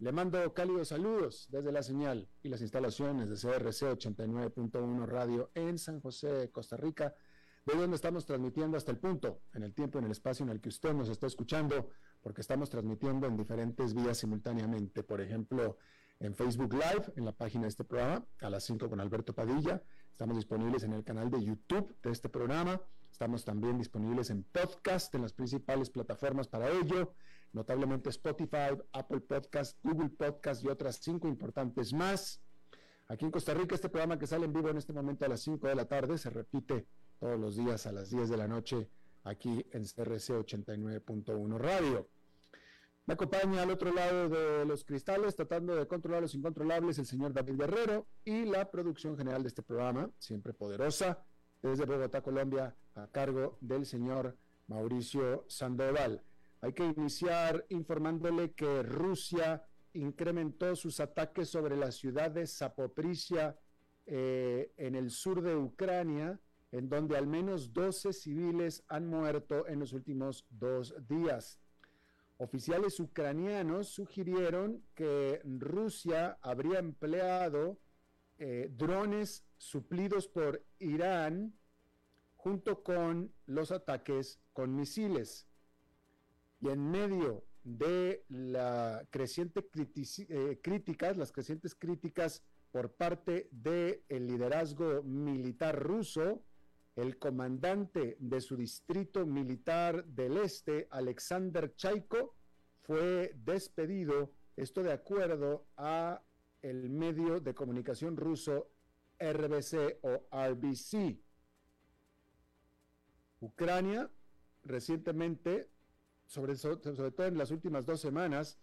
le mando cálidos saludos desde la señal y las instalaciones de CRC 89.1 Radio en San José, Costa Rica, de donde estamos transmitiendo hasta el punto, en el tiempo, en el espacio en el que usted nos está escuchando, porque estamos transmitiendo en diferentes vías simultáneamente. Por ejemplo, en Facebook Live, en la página de este programa, a las 5 con Alberto Padilla. Estamos disponibles en el canal de YouTube de este programa. Estamos también disponibles en podcast, en las principales plataformas para ello notablemente Spotify, Apple Podcast, Google Podcast y otras cinco importantes más. Aquí en Costa Rica, este programa que sale en vivo en este momento a las 5 de la tarde se repite todos los días a las 10 de la noche aquí en CRC 89.1 Radio. Me acompaña al otro lado de los cristales, tratando de controlar los incontrolables, el señor David Guerrero y la producción general de este programa, siempre poderosa, desde Bogotá, Colombia, a cargo del señor Mauricio Sandoval. Hay que iniciar informándole que Rusia incrementó sus ataques sobre la ciudad de Zapoprisia eh, en el sur de Ucrania, en donde al menos 12 civiles han muerto en los últimos dos días. Oficiales ucranianos sugirieron que Rusia habría empleado eh, drones suplidos por Irán junto con los ataques con misiles y en medio de la creciente eh, críticas, las crecientes críticas por parte del liderazgo militar ruso, el comandante de su distrito militar del este, Alexander Chaiko, fue despedido, esto de acuerdo a el medio de comunicación ruso RBC o RBC. Ucrania recientemente sobre, todo en las últimas dos semanas,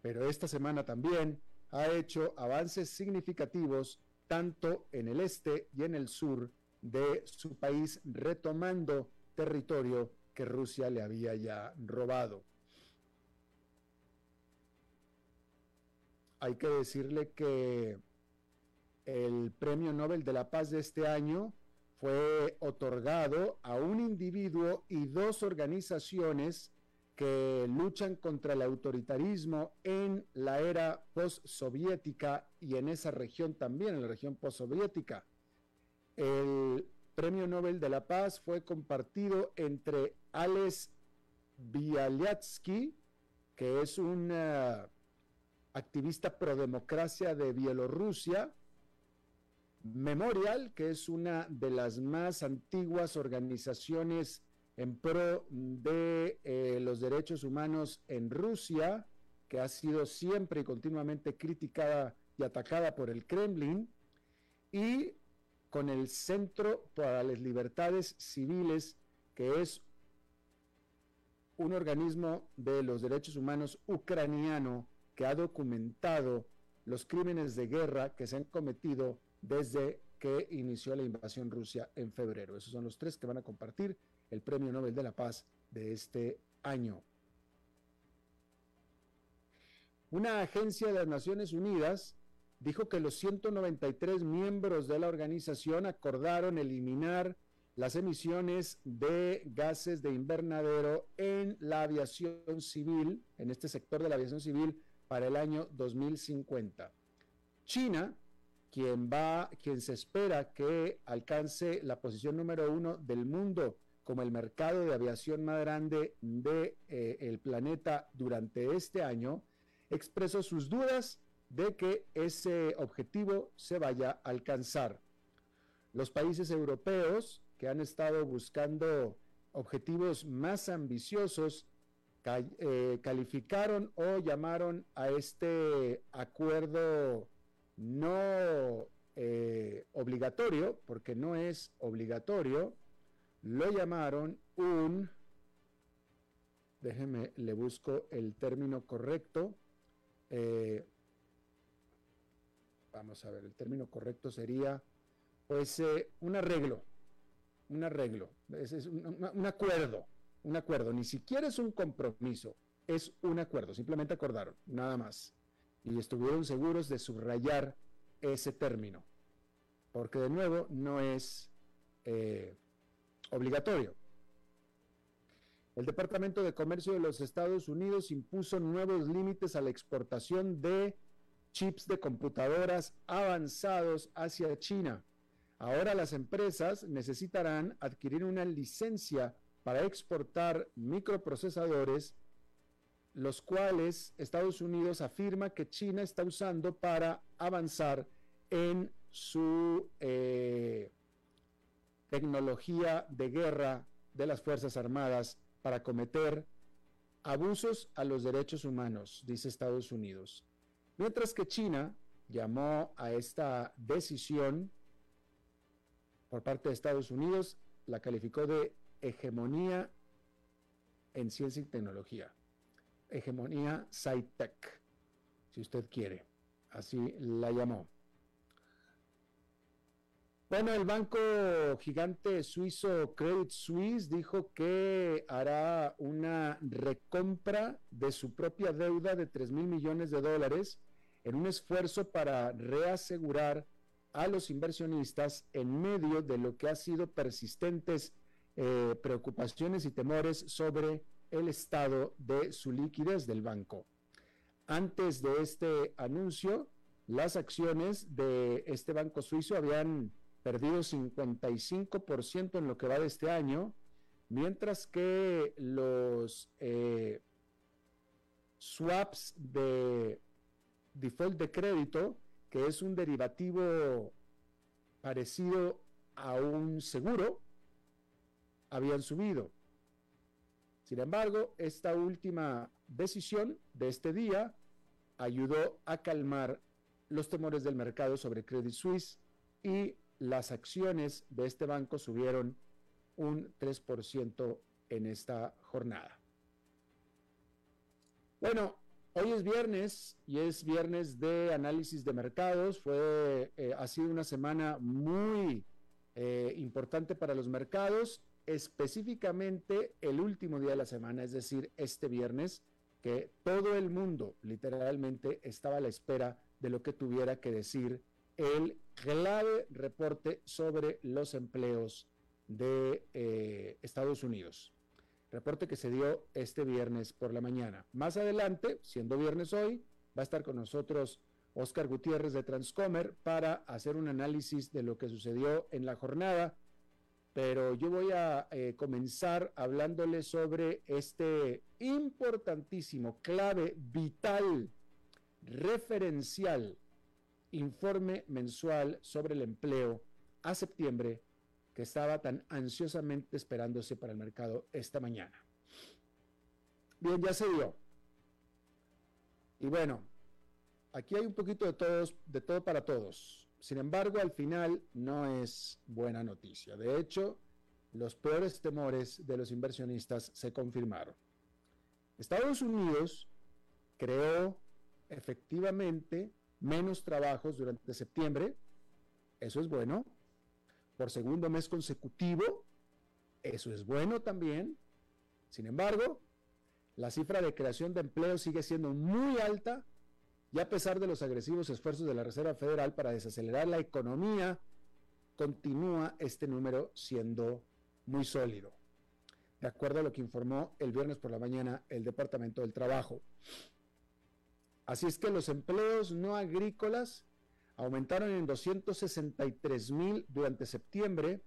pero esta semana también, ha hecho avances significativos tanto en el este y en el sur de su país, retomando territorio que Rusia le había ya robado. Hay que decirle que el Premio Nobel de la Paz de este año fue otorgado a un individuo y dos organizaciones que luchan contra el autoritarismo en la era postsoviética y en esa región también, en la región postsoviética. El Premio Nobel de la Paz fue compartido entre Alex Bialyatsky, que es un activista pro democracia de Bielorrusia, Memorial, que es una de las más antiguas organizaciones en pro de eh, los derechos humanos en Rusia, que ha sido siempre y continuamente criticada y atacada por el Kremlin, y con el Centro para las Libertades Civiles, que es un organismo de los derechos humanos ucraniano que ha documentado los crímenes de guerra que se han cometido desde que inició la invasión Rusia en febrero. Esos son los tres que van a compartir el Premio Nobel de la Paz de este año. Una agencia de las Naciones Unidas dijo que los 193 miembros de la organización acordaron eliminar las emisiones de gases de invernadero en la aviación civil, en este sector de la aviación civil, para el año 2050. China, quien va, quien se espera que alcance la posición número uno del mundo como el mercado de aviación más grande del de, eh, planeta durante este año, expresó sus dudas de que ese objetivo se vaya a alcanzar. Los países europeos que han estado buscando objetivos más ambiciosos, eh, calificaron o llamaron a este acuerdo no eh, obligatorio, porque no es obligatorio, lo llamaron un, déjeme, le busco el término correcto, eh, vamos a ver, el término correcto sería, pues, eh, un arreglo, un arreglo, es, un, acuerdo, un acuerdo, ni siquiera es un compromiso, es un acuerdo, simplemente acordaron, nada más. Y estuvieron seguros de subrayar ese término, porque de nuevo no es eh, obligatorio. El Departamento de Comercio de los Estados Unidos impuso nuevos límites a la exportación de chips de computadoras avanzados hacia China. Ahora las empresas necesitarán adquirir una licencia para exportar microprocesadores, los cuales Estados Unidos afirma que China está usando para avanzar en su eh, tecnología de guerra de las Fuerzas Armadas para cometer abusos a los derechos humanos, dice Estados Unidos. Mientras que China llamó a esta decisión por parte de Estados Unidos, la calificó de hegemonía en ciencia y tecnología. Hegemonía sci-tech, si usted quiere. Así la llamó. Bueno, el banco gigante suizo Credit Suisse dijo que hará una recompra de su propia deuda de 3 mil millones de dólares en un esfuerzo para reasegurar a los inversionistas en medio de lo que ha sido persistentes eh, preocupaciones y temores sobre el estado de su liquidez del banco. Antes de este anuncio, las acciones de este banco suizo habían perdido 55% en lo que va de este año, mientras que los eh, swaps de default de crédito, que es un derivativo parecido a un seguro, habían subido. Sin embargo, esta última decisión de este día ayudó a calmar los temores del mercado sobre Credit Suisse y las acciones de este banco subieron un 3% en esta jornada. Bueno, hoy es viernes y es viernes de análisis de mercados. Fue, eh, ha sido una semana muy eh, importante para los mercados, específicamente el último día de la semana, es decir, este viernes, que todo el mundo literalmente estaba a la espera de lo que tuviera que decir el clave reporte sobre los empleos de eh, Estados Unidos. Reporte que se dio este viernes por la mañana. Más adelante, siendo viernes hoy, va a estar con nosotros Oscar Gutiérrez de Transcomer para hacer un análisis de lo que sucedió en la jornada. Pero yo voy a eh, comenzar hablándole sobre este importantísimo, clave, vital, referencial informe mensual sobre el empleo a septiembre que estaba tan ansiosamente esperándose para el mercado esta mañana. Bien, ya se dio. Y bueno, aquí hay un poquito de todos, de todo para todos. Sin embargo, al final no es buena noticia. De hecho, los peores temores de los inversionistas se confirmaron. Estados Unidos creó efectivamente menos trabajos durante septiembre, eso es bueno. Por segundo mes consecutivo, eso es bueno también. Sin embargo, la cifra de creación de empleo sigue siendo muy alta y a pesar de los agresivos esfuerzos de la Reserva Federal para desacelerar la economía, continúa este número siendo muy sólido, de acuerdo a lo que informó el viernes por la mañana el Departamento del Trabajo. Así es que los empleos no agrícolas aumentaron en 263 mil durante septiembre,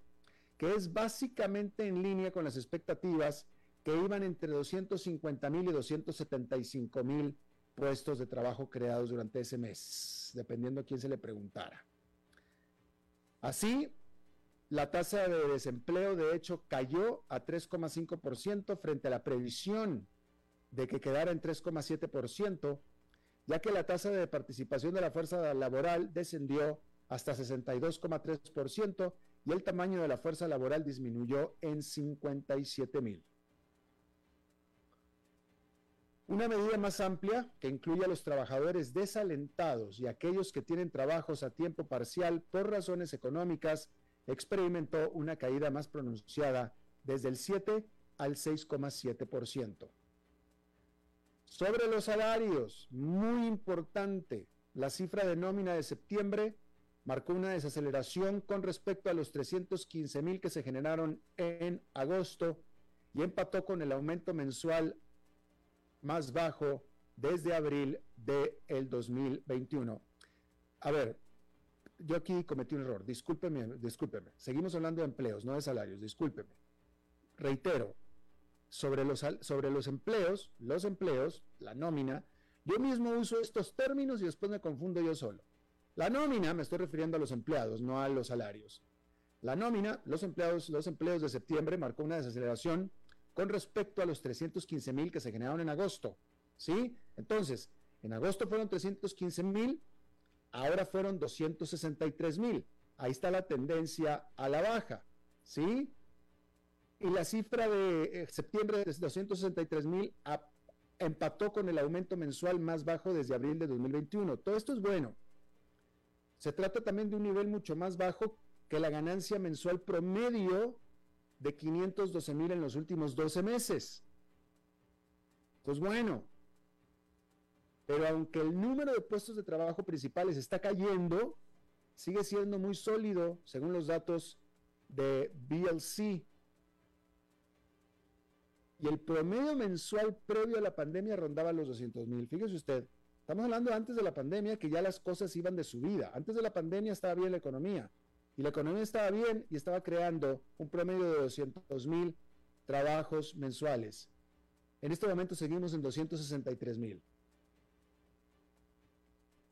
que es básicamente en línea con las expectativas que iban entre 250 mil y 275 mil puestos de trabajo creados durante ese mes, dependiendo a quién se le preguntara. Así, La tasa de desempleo, de hecho, cayó a 3,5% frente a la previsión de que quedara en 3,7%, ya que la tasa de participación de la fuerza laboral descendió hasta 62,3% y el tamaño de la fuerza laboral disminuyó en 57 mil. Una medida más amplia que incluye a los trabajadores desalentados y aquellos que tienen trabajos a tiempo parcial por razones económicas experimentó una caída más pronunciada desde el 7 al 6,7%. Sobre los salarios, muy importante, la cifra de nómina de septiembre marcó una desaceleración con respecto a los 315 mil que se generaron en agosto y empató con el aumento mensual más bajo desde abril del 2021. A ver, yo aquí cometí un error, discúlpeme, discúlpeme. Seguimos hablando de empleos, no de salarios, discúlpeme. Reitero, sobre los, sobre los empleos, los empleos, la nómina, yo mismo uso estos términos y después me confundo yo solo. La nómina, me estoy refiriendo a los empleados, no a los salarios. La nómina, los empleados, los empleos de septiembre marcó una desaceleración con respecto a los 315 mil que se generaron en agosto. ¿Sí? Entonces, en agosto fueron 315 mil, ahora fueron 263 mil. Ahí está la tendencia a la baja. ¿Sí? Y la cifra de eh, septiembre de 263 mil empató con el aumento mensual más bajo desde abril de 2021. Todo esto es bueno. Se trata también de un nivel mucho más bajo que la ganancia mensual promedio de 512 mil en los últimos 12 meses. Pues bueno, pero aunque el número de puestos de trabajo principales está cayendo, sigue siendo muy sólido según los datos de BLC. Y el promedio mensual previo a la pandemia rondaba los 200 mil. Fíjese usted, estamos hablando antes de la pandemia que ya las cosas iban de subida. Antes de la pandemia estaba bien la economía y la economía estaba bien y estaba creando un promedio de 200 mil trabajos mensuales. En este momento seguimos en 263 mil.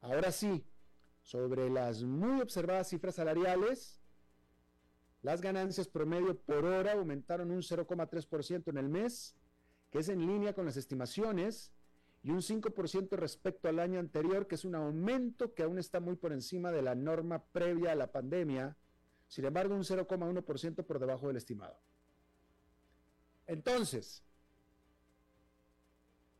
Ahora sí, sobre las muy observadas cifras salariales, las ganancias promedio por hora aumentaron un 0,3% en el mes, que es en línea con las estimaciones, y un 5% respecto al año anterior, que es un aumento que aún está muy por encima de la norma previa a la pandemia, sin embargo un 0,1% por debajo del estimado. Entonces,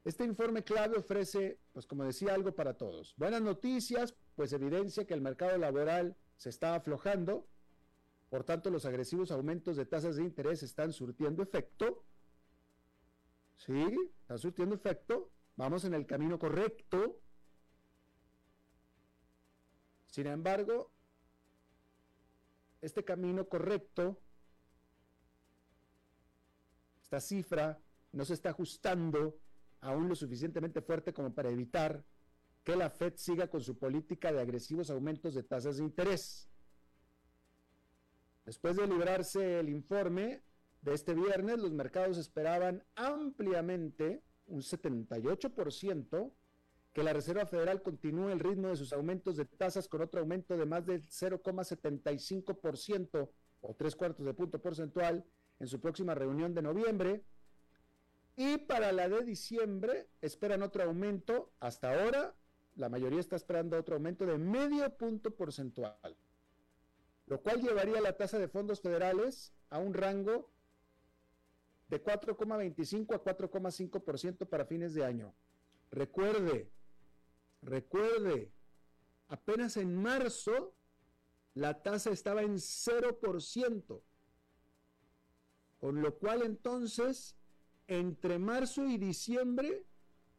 este informe clave ofrece, pues como decía, algo para todos. Buenas noticias, pues evidencia que el mercado laboral se está aflojando, por tanto los agresivos aumentos de tasas de interés están surtiendo efecto. Sí, están surtiendo efecto, vamos en el camino correcto. Sin embargo, este camino correcto, esta cifra no se está ajustando aún lo suficientemente fuerte como para evitar que la Fed siga con su política de agresivos aumentos de tasas de interés. Después de librarse el informe de este viernes, los mercados esperaban ampliamente un 78%, que la Reserva Federal continúe el ritmo de sus aumentos de tasas con otro aumento de más del 0,75% o tres cuartos de punto porcentual en su próxima reunión de noviembre. Y para la de diciembre esperan otro aumento. Hasta ahora, la mayoría está esperando otro aumento de medio punto porcentual, lo cual llevaría la tasa de fondos federales a un rango de 4,25 a 4,5% para fines de año. Recuerde, recuerde, apenas en marzo la tasa estaba en 0%, con lo cual entonces, entre marzo y diciembre,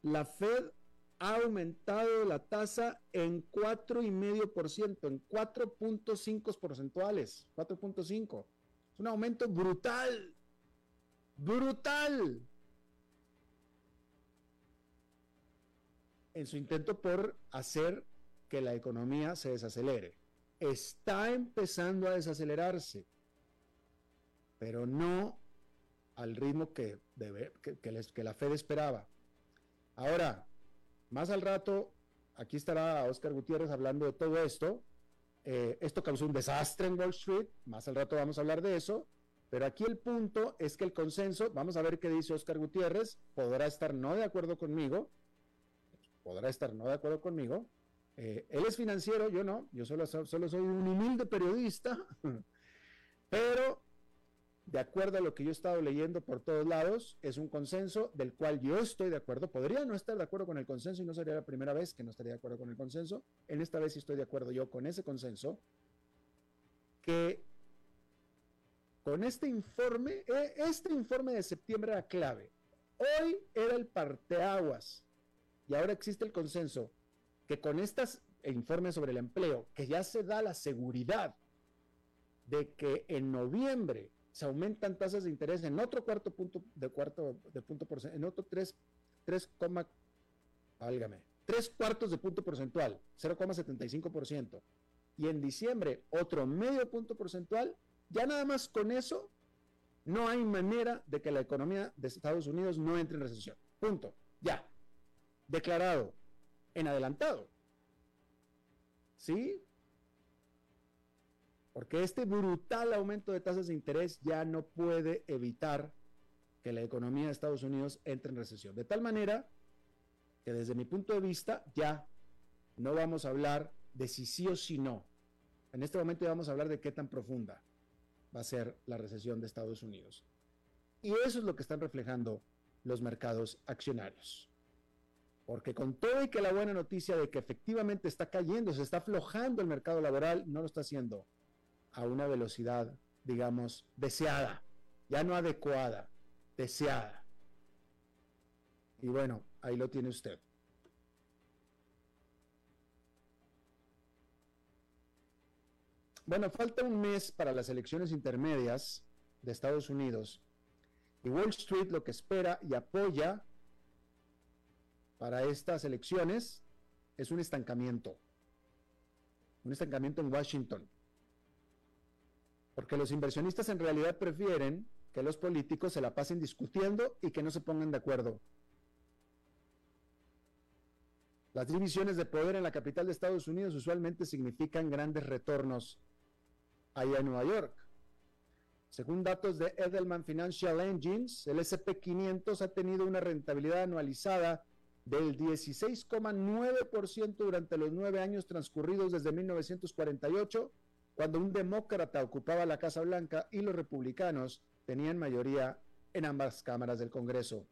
la Fed ha aumentado la tasa en 4,5%, en 4.5 porcentuales, 4.5. Es un aumento brutal brutal en su intento por hacer que la economía se desacelere. Está empezando a desacelerarse, pero no al ritmo que, debe, que, la Fed esperaba. Ahora, más al rato, aquí estará Oscar Gutiérrez hablando de todo esto, Eh, esto causó un desastre en Wall Street, más al rato vamos a hablar de eso, pero aquí el punto es que el consenso, vamos a ver qué dice Oscar Gutiérrez, podrá estar no de acuerdo conmigo, podrá estar no de acuerdo conmigo. Eh, él es financiero, yo no, yo solo, solo soy un humilde periodista, pero de acuerdo a lo que yo he estado leyendo por todos lados, es un consenso del cual yo estoy de acuerdo. Podría no estar de acuerdo con el consenso y no sería la primera vez que no estaría de acuerdo con el consenso. En esta vez sí estoy de acuerdo yo con ese consenso, que con este informe, e, este informe de septiembre era clave. Hoy era el parteaguas y ahora existe el consenso que con estos informes sobre el empleo, que ya se da la seguridad de que en noviembre se aumentan tasas de interés en otro cuarto punto de cuarto de punto porcentual, en otro 3, 3, válgame, 3 cuartos de punto porcentual, 0,75%. Y en diciembre otro medio punto porcentual, ya nada más con eso no hay manera de que la economía de Estados Unidos no entre en recesión. Punto. Ya. Declarado. En adelantado. ¿Sí? Porque este brutal aumento de tasas de interés ya no puede evitar que la economía de Estados Unidos entre en recesión. De tal manera que desde mi punto de vista ya no vamos a hablar de si sí o si no. En este momento ya vamos a hablar de qué tan profunda va a ser la recesión de Estados Unidos. Y eso es lo que están reflejando los mercados accionarios. Porque con todo y que la buena noticia de que efectivamente está cayendo, se está aflojando el mercado laboral, no lo está haciendo a una velocidad, digamos, deseada, ya no adecuada, deseada. Y bueno, ahí lo tiene usted. Bueno, falta un mes para las elecciones intermedias de Estados Unidos y Wall Street lo que espera y apoya para estas elecciones es un estancamiento, un estancamiento en Washington. Porque los inversionistas en realidad prefieren que los políticos se la pasen discutiendo y que no se pongan de acuerdo. Las divisiones de poder en la capital de Estados Unidos usualmente significan grandes retornos allá en Nueva York. Según datos de Edelman Financial Engines, el SP500 ha tenido una rentabilidad anualizada del 16,9% durante los nueve años transcurridos desde 1948 cuando un demócrata ocupaba la Casa Blanca y los republicanos tenían mayoría en ambas cámaras del Congreso.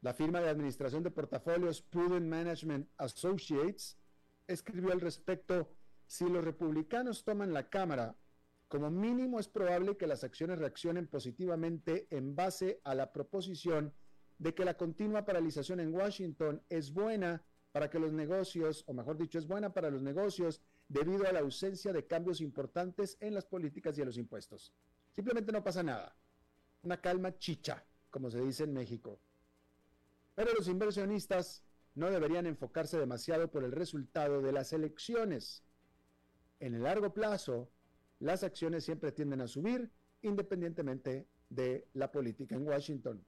La firma de administración de portafolios Prudent Management Associates escribió al respecto, si los republicanos toman la Cámara, como mínimo es probable que las acciones reaccionen positivamente en base a la proposición de que la continua paralización en Washington es buena para que los negocios, o mejor dicho, es buena para los negocios debido a la ausencia de cambios importantes en las políticas y en los impuestos. Simplemente no pasa nada. Una calma chicha, como se dice en México. Pero los inversionistas no deberían enfocarse demasiado por el resultado de las elecciones. En el largo plazo, las acciones siempre tienden a subir independientemente de la política en Washington.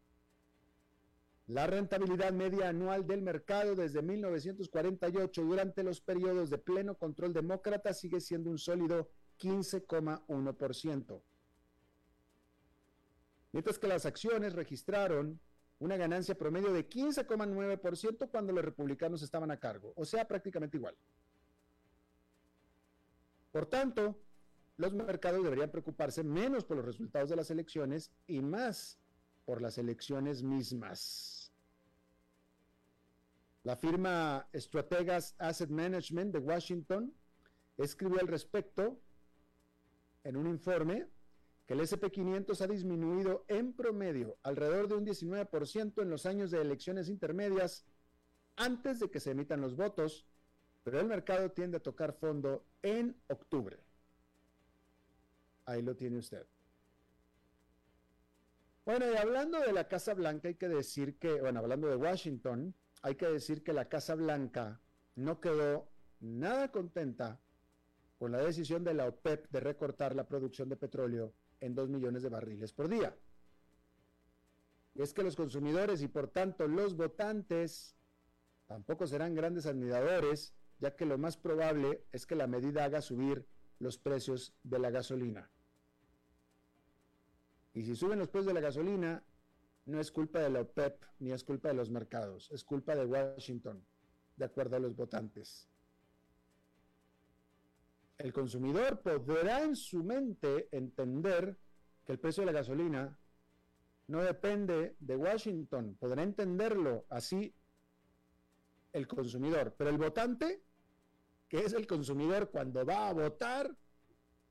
La rentabilidad media anual del mercado desde 1948 durante los periodos de pleno control demócrata sigue siendo un sólido 15,1%. Mientras que las acciones registraron una ganancia promedio de 15,9% cuando los republicanos estaban a cargo, o sea, prácticamente igual. Por tanto, los mercados deberían preocuparse menos por los resultados de las elecciones y más por las elecciones mismas. La firma Estrategas Asset Management de Washington escribió al respecto en un informe que el SP500 ha disminuido en promedio alrededor de un 19% en los años de elecciones intermedias antes de que se emitan los votos, pero el mercado tiende a tocar fondo en octubre. Ahí lo tiene usted. Bueno, y hablando de la Casa Blanca, hay que decir que, bueno, hablando de Washington, hay que decir que la Casa Blanca no quedó nada contenta con la decisión de la OPEP de recortar la producción de petróleo en 2 millones de barriles por día. Es que los consumidores y por tanto los votantes tampoco serán grandes admiradores ya que lo más probable es que la medida haga subir los precios de la gasolina. Y si suben los precios de la gasolina, no es culpa de la OPEP ni es culpa de los mercados, es culpa de Washington, de acuerdo a los votantes. El consumidor podrá en su mente entender que el precio de la gasolina no depende de Washington, podrá entenderlo así el consumidor, pero el votante, que es el consumidor cuando va a votar,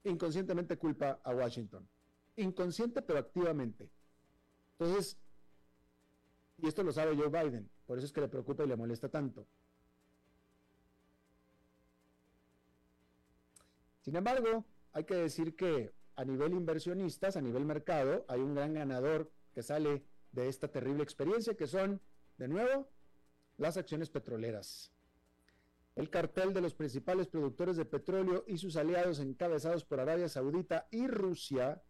inconscientemente culpa a Washington. Inconsciente pero activamente. Entonces, y esto lo sabe Joe Biden, por eso es que le preocupa y le molesta tanto. Sin embargo, hay que decir que a nivel inversionistas, a nivel mercado, hay un gran ganador que sale de esta terrible experiencia, que son, de nuevo, las acciones petroleras. El cartel de los principales productores de petróleo y sus aliados encabezados por Arabia Saudita y Rusia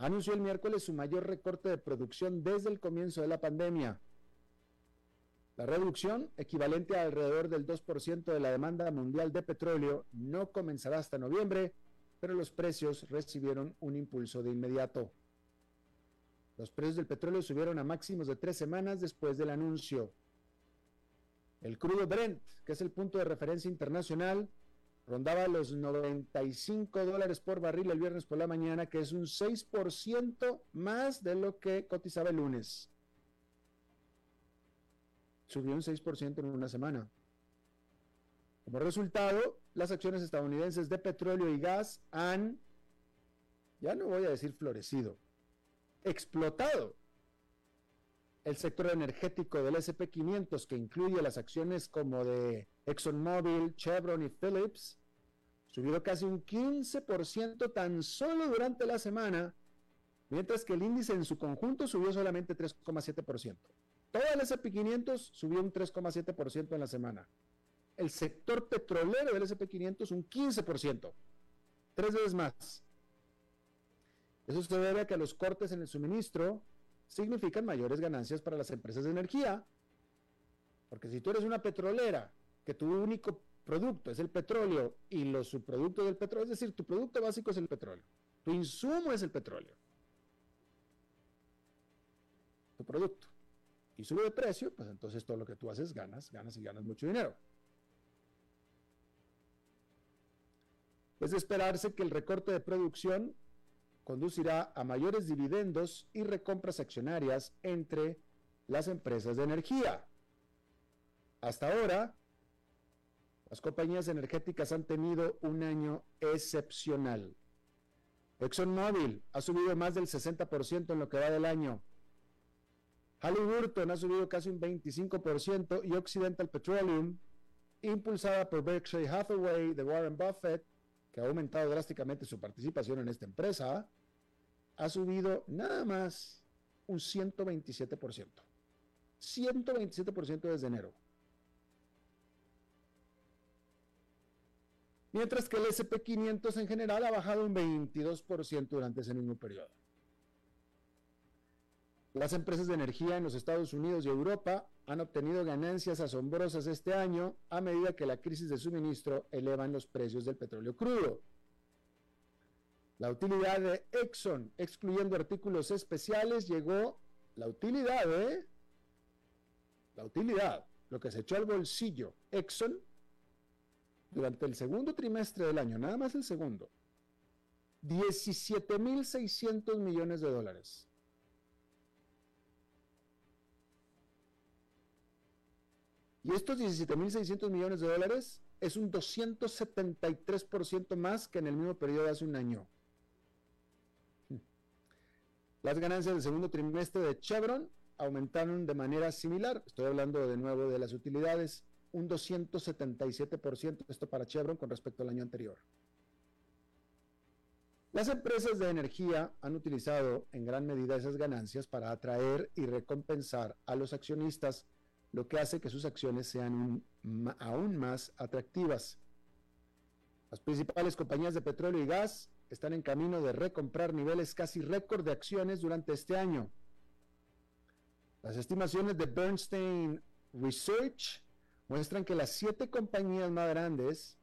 anunció el miércoles su mayor recorte de producción desde el comienzo de la pandemia. La reducción, equivalente a alrededor del 2% de la demanda mundial de petróleo, no comenzará hasta noviembre, pero los precios recibieron un impulso de inmediato. Los precios del petróleo subieron a máximos de tres semanas después del anuncio. El crudo Brent, que es el punto de referencia internacional, rondaba los 95 dólares por barril el viernes por la mañana, que es un 6% más de lo que cotizaba el lunes. Subió un 6% en una semana. Como resultado, las acciones estadounidenses de petróleo y gas han, ya no voy a decir florecido, explotado el sector energético del SP500, que incluye las acciones como de ExxonMobil, Chevron y Phillips, subió casi un 15% tan solo durante la semana, mientras que el índice en su conjunto subió solamente 3,7%. Todo el SP500 subió un 3,7% en la semana. El sector petrolero del SP500 un 15%, tres veces más. Eso se debe a que los cortes en el suministro significan mayores ganancias para las empresas de energía. Porque si tú eres una petrolera, que tu único producto es el petróleo y los subproductos del petróleo, es decir, tu producto básico es el petróleo, tu insumo es el petróleo, tu producto, y sube de precio, pues entonces todo lo que tú haces ganas, ganas y ganas mucho dinero. Es de esperarse que el recorte de producción conducirá a mayores dividendos y recompras accionarias entre las empresas de energía. Hasta ahora, las compañías energéticas han tenido un año excepcional. ExxonMobil ha subido más del 60% en lo que va del año. Halliburton ha subido casi un 25% y Occidental Petroleum, impulsada por Berkshire Hathaway de Warren Buffett, que ha aumentado drásticamente su participación en esta empresa, ha subido nada más un 127%. 127% desde enero. Mientras que el SP500 en general ha bajado un 22% durante ese mismo periodo. Las empresas de energía en los Estados Unidos y Europa han obtenido ganancias asombrosas este año a medida que la crisis de suministro elevan los precios del petróleo crudo. La utilidad de Exxon, excluyendo artículos especiales, llegó, la utilidad, ¿eh? La utilidad, lo que se echó al bolsillo Exxon durante el segundo trimestre del año, nada más el segundo, 17.600 millones de dólares. Y estos 17.600 millones de dólares es un 273% más que en el mismo periodo de hace un año. Las ganancias del segundo trimestre de Chevron aumentaron de manera similar. Estoy hablando de nuevo de las utilidades, un 277%, esto para Chevron con respecto al año anterior. Las empresas de energía han utilizado en gran medida esas ganancias para atraer y recompensar a los accionistas lo que hace que sus acciones sean aún más atractivas. Las principales compañías de petróleo y gas están en camino de recomprar niveles casi récord de acciones durante este año. Las estimaciones de Bernstein Research muestran que las siete compañías más grandes,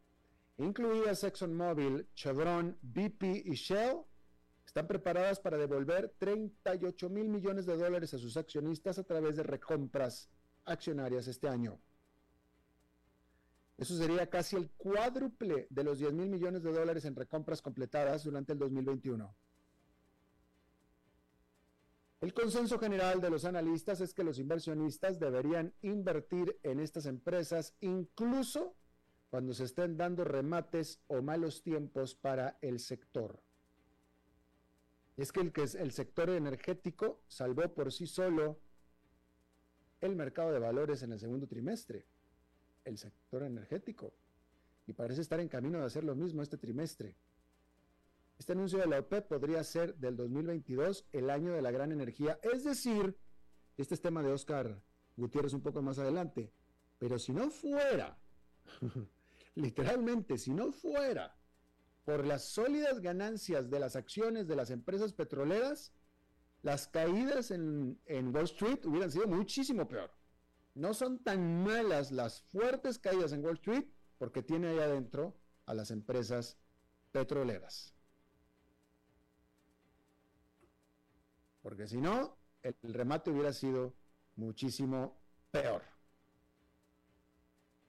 incluidas ExxonMobil, Chevron, BP y Shell, están preparadas para devolver 38 mil millones de dólares a sus accionistas a través de recompras accionarias este año. Eso sería casi el cuádruple de los 10 mil millones de dólares en recompras completadas durante el 2021. El consenso general de los analistas es que los inversionistas deberían invertir en estas empresas incluso cuando se estén dando remates o malos tiempos para el sector. Es que el, que el sector energético salvó por sí solo el mercado de valores en el segundo trimestre, el sector energético, y parece estar en camino de hacer lo mismo este trimestre. Este anuncio de la OPEP podría ser del 2022 el año de la gran energía, es decir, este es tema de Oscar Gutiérrez un poco más adelante, pero si no fuera, literalmente, si no fuera por las sólidas ganancias de las acciones de las empresas petroleras, las caídas en, en Wall Street hubieran sido muchísimo peor. No son tan malas las fuertes caídas en Wall Street porque tiene ahí adentro a las empresas petroleras. Porque si no, el, remate hubiera sido muchísimo peor.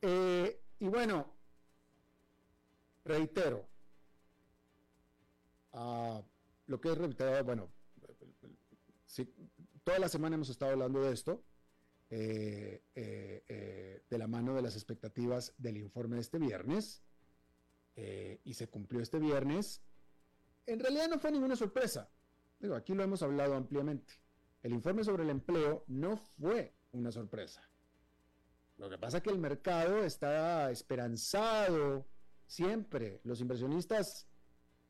Eh, y bueno, reitero, uh, lo que es reiterado, bueno, toda la semana hemos estado hablando de esto, eh, eh, de la mano de las expectativas del informe de este viernes, y se cumplió este viernes. En realidad no fue ninguna sorpresa Digo, aquí lo hemos hablado ampliamente. El informe sobre el empleo no fue una sorpresa. Lo que pasa es que el mercado está esperanzado siempre. Los inversionistas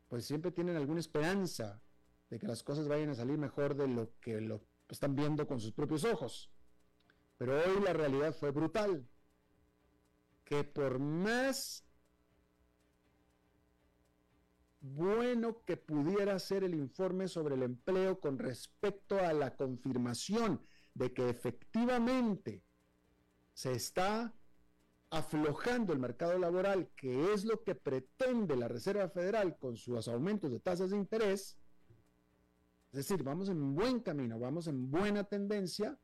pues siempre tienen alguna esperanza de que las cosas vayan a salir mejor de lo que lo están viendo con sus propios ojos. Pero hoy la realidad fue brutal. Que por más bueno que pudiera ser el informe sobre el empleo con respecto a la confirmación de que efectivamente se está aflojando el mercado laboral, que es lo que pretende la Reserva Federal con sus aumentos de tasas de interés, es decir, vamos en buen camino, vamos en buena tendencia,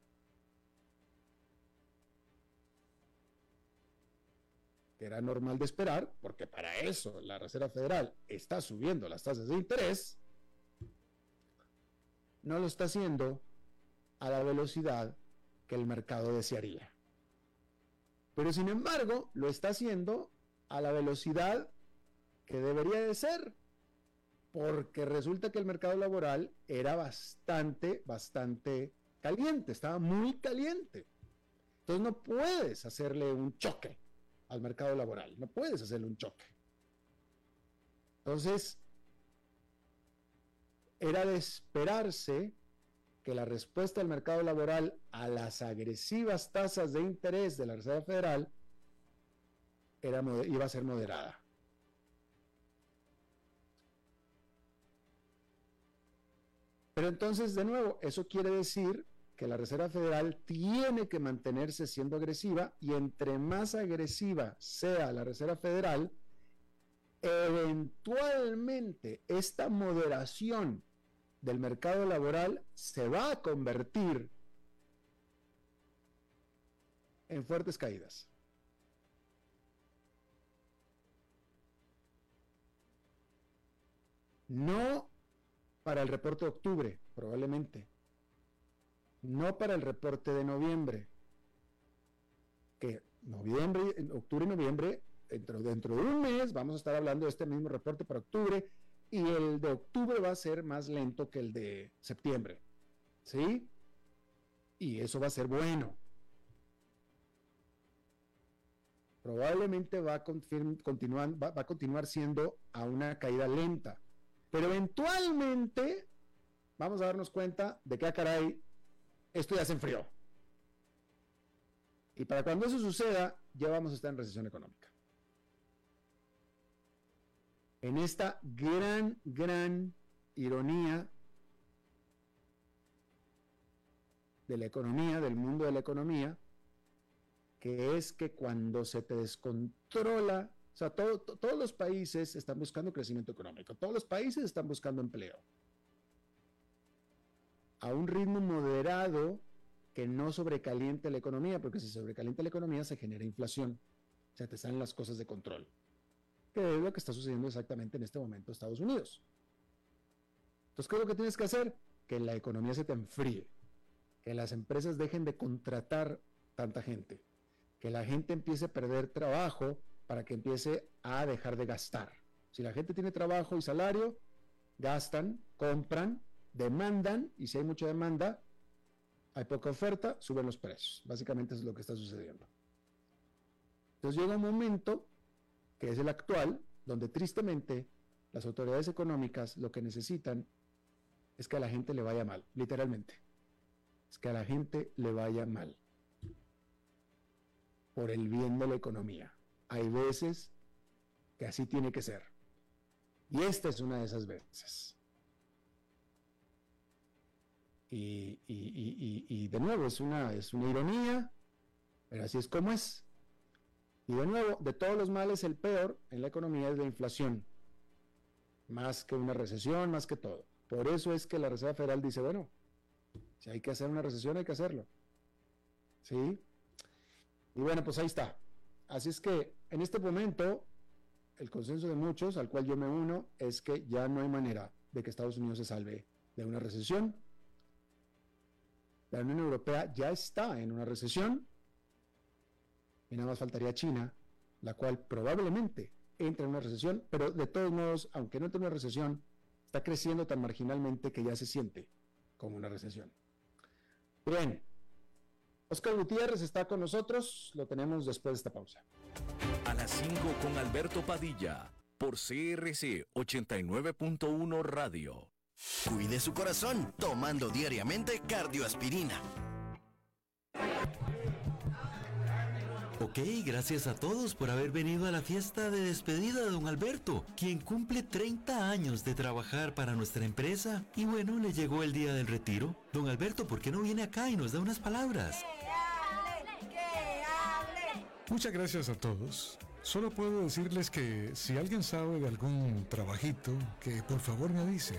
era normal de esperar, porque para eso la Reserva Federal está subiendo las tasas de interés, no lo está haciendo a la velocidad que el mercado desearía. Pero sin embargo, lo está haciendo a la velocidad que debería de ser, porque resulta que el mercado laboral era bastante, bastante caliente, estaba muy caliente. Entonces no puedes hacerle un choque al mercado laboral. No puedes hacerle un choque. Entonces, era de esperarse que la respuesta del mercado laboral a las agresivas tasas de interés de la Reserva Federal era, iba a ser moderada. Pero entonces, de nuevo, eso quiere decir que la Reserva Federal tiene que mantenerse siendo agresiva y entre más agresiva sea la Reserva Federal, eventualmente esta moderación del mercado laboral se va a convertir en fuertes caídas. No para el reporte de octubre, probablemente, no para el reporte de noviembre, que noviembre, octubre y noviembre, dentro, dentro de un mes vamos a estar hablando de este mismo reporte para octubre y el de octubre va a ser más lento que el de septiembre. ¿Sí? Y eso va a ser bueno. Probablemente va a, continuar, va a continuar siendo a una caída lenta. Pero eventualmente vamos a darnos cuenta de que, ah, caray, esto ya se enfrió. Y para cuando eso suceda, ya vamos a estar en recesión económica. En esta gran, gran ironía de la economía, del mundo de la economía, que es que cuando se te descontrola, o sea, todos los países están buscando crecimiento económico, todos los países están buscando empleo. A un ritmo moderado que no sobrecaliente la economía, porque si sobrecalienta la economía se genera inflación, o sea, te salen las cosas de control, que es lo que está sucediendo exactamente en este momento en Estados Unidos. Entonces, ¿qué es lo que tienes que hacer? Que la economía se te enfríe, que las empresas dejen de contratar tanta gente, que la gente empiece a perder trabajo para que empiece a dejar de gastar. Si la gente tiene trabajo y salario, gastan, compran, demandan, y si hay mucha demanda, hay poca oferta, suben los precios. Básicamente es lo que está sucediendo. Entonces llega un momento, que es el actual, donde tristemente las autoridades económicas lo que necesitan es que a la gente le vaya mal, literalmente. Es que a la gente le vaya mal. Por el bien de la economía. Hay veces que así tiene que ser. Y esta es una de esas veces. Y, de nuevo, es una, es una ironía, pero así es como es. Y de nuevo, de todos los males, el peor en la economía es la inflación. Más que una recesión, más que todo. Por eso es que la Reserva Federal dice, bueno, si hay que hacer una recesión, hay que hacerlo. ¿Sí? Y bueno, pues ahí está. Así es que en este momento, el consenso de muchos, al cual yo me uno, es que ya no hay manera de que Estados Unidos se salve de una recesión. La Unión Europea ya está en una recesión y nada más faltaría China, la cual probablemente entre en una recesión, pero de todos modos, aunque no entre en una recesión, está creciendo tan marginalmente que ya se siente como una recesión. Bien, Oscar Gutiérrez está con nosotros, lo tenemos después de esta pausa. A las 5 con Alberto Padilla, por CRC 89.1 Radio. Cuide su corazón tomando diariamente cardioaspirina. Ok, gracias a todos por haber venido a la fiesta de despedida de don Alberto, quien cumple 30 años de trabajar para nuestra empresa. Y bueno, le llegó el día del retiro. Don Alberto, ¿por qué no viene acá y nos da unas palabras? Muchas gracias a todos. Solo puedo decirles que si alguien sabe de algún trabajito, que por favor me avisen.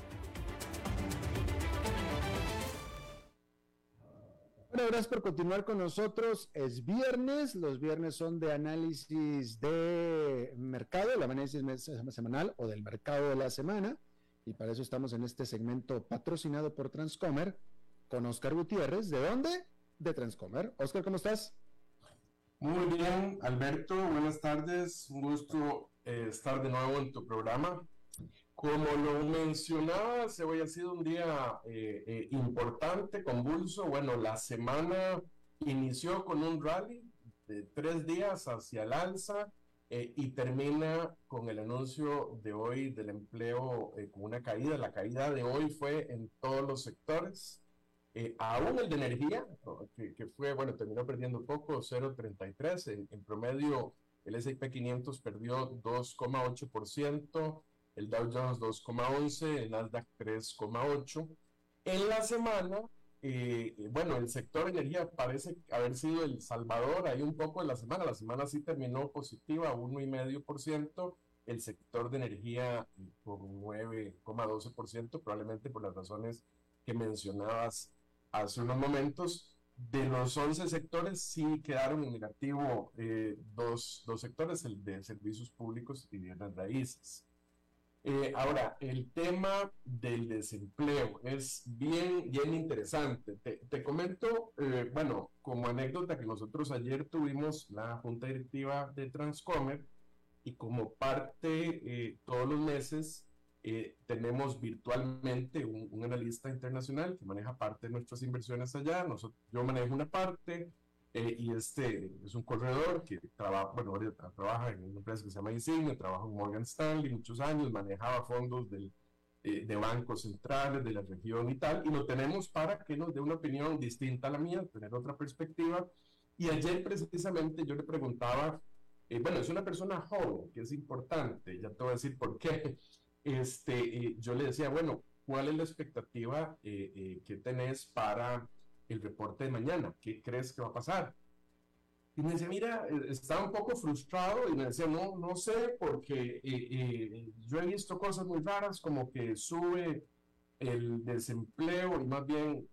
Bueno, gracias por continuar con nosotros. Es viernes, los viernes son de análisis de mercado, el análisis semanal o del mercado de la semana. Y para eso estamos en este segmento patrocinado por Transcomer con Oscar Gutiérrez. ¿De dónde? De Transcomer. Oscar, ¿cómo estás? Muy bien, Alberto, buenas tardes. Un gusto eh, estar de nuevo en tu programa. Como lo mencionabas, hoy ha sido un día eh, eh, importante, convulso. Bueno, la semana inició con un rally de tres días hacia el alza eh, y termina con el anuncio de hoy del empleo con una caída. La caída de hoy fue en todos los sectores. aún el de energía, que, fue, bueno, terminó perdiendo poco, 0,33. En, en promedio, el S&P 500 perdió 2,8% el Dow Jones 2,11, el Nasdaq 3,8. En la semana, eh, bueno, el sector energía parece haber sido el salvador ahí un poco en la semana. La semana sí terminó positiva, 1,5%. El sector de energía por 9,12%, probablemente por las razones que mencionabas hace unos momentos. De los 11 sectores, sí quedaron en negativo eh, dos, dos sectores, el de servicios públicos y bienes raíces. Eh, ahora, el tema del desempleo es bien, bien interesante. Te, comento, eh, bueno, como anécdota que nosotros ayer tuvimos la junta directiva de Transcomer y como parte eh, todos los meses tenemos virtualmente un, analista internacional que maneja parte de nuestras inversiones allá. Nosotros, yo manejo una parte, y este es un corredor que trabaja, bueno, trabaja en una empresa que se llama Insigne, trabaja en Morgan Stanley muchos años, manejaba fondos del, de bancos centrales de la región y tal, y lo tenemos para que nos dé una opinión distinta a la mía, tener otra perspectiva. Y ayer precisamente yo le preguntaba, bueno, es una persona joven, que es importante, ya te voy a decir por qué. Este, yo le decía, bueno, ¿cuál es la expectativa que tenés para el reporte de mañana. ¿Qué crees que va a pasar? Y me decía, mira, eh, estaba un poco frustrado y me decía, no, no sé, porque eh, eh, yo he visto cosas muy raras como que sube el desempleo y más bien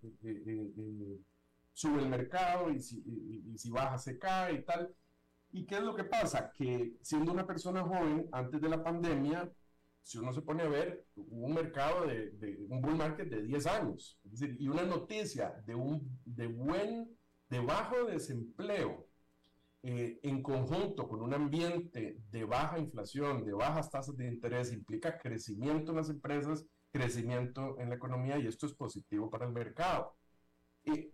sube el mercado y si, y si, baja se cae y tal. ¿Y qué es lo que pasa? Que siendo una persona joven, antes de la pandemia, si uno se pone a ver, un mercado de, un bull market de 10 años, es decir, y una noticia de un de buen, de bajo desempleo, eh, en conjunto con un ambiente de baja inflación, de bajas tasas de interés, implica crecimiento en las empresas, crecimiento en la economía, y esto es positivo para el mercado. Y